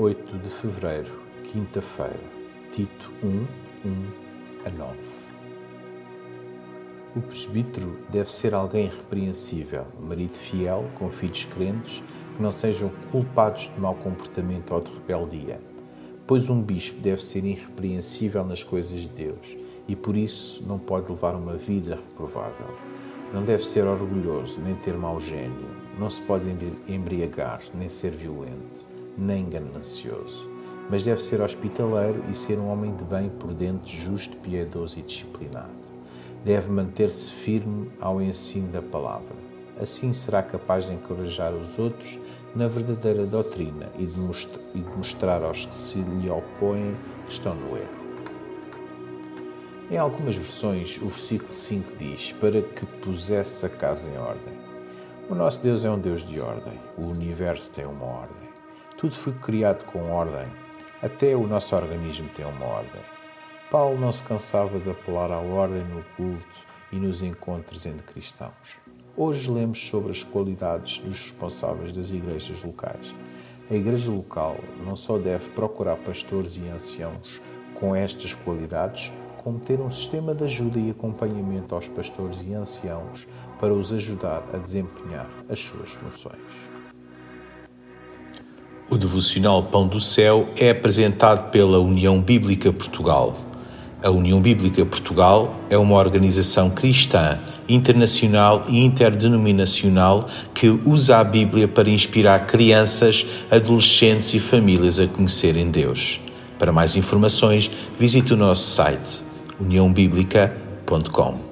8 de fevereiro, quinta-feira. Tito 1, 1 a 9. O presbítero deve ser alguém irrepreensível, marido fiel, com filhos crentes, que não sejam culpados de mau comportamento ou de rebeldia. Pois um bispo deve ser irrepreensível nas coisas de Deus e por isso não pode levar uma vida reprovável. Não deve ser orgulhoso, nem ter mau gênio. Não se pode embriagar, nem ser violento, nem ganancioso. Mas deve ser hospitaleiro e ser um homem de bem, prudente, justo, piedoso e disciplinado. Deve manter-se firme ao ensino da palavra. Assim será capaz de encorajar os outros na verdadeira doutrina e de mostrar aos que se lhe opõem que estão no erro. Em algumas versões, o versículo 5 diz: Para que pusesse a casa em ordem. O nosso Deus é um Deus de ordem. O universo tem uma ordem. Tudo foi criado com ordem. Até o nosso organismo tem uma ordem. Paulo não se cansava de apelar à ordem no culto e nos encontros entre cristãos. Hoje lemos sobre as qualidades dos responsáveis das igrejas locais. A igreja local não só deve procurar pastores e anciãos com estas qualidades, como ter um sistema de ajuda e acompanhamento aos pastores e anciãos para os ajudar a desempenhar as suas funções. O devocional Pão do Céu é apresentado pela União Bíblica Portugal. A União Bíblica Portugal é uma organização cristã, internacional e interdenominacional que usa a Bíblia para inspirar crianças, adolescentes e famílias a conhecerem Deus. Para mais informações, visite o nosso site uniãobíblica.com.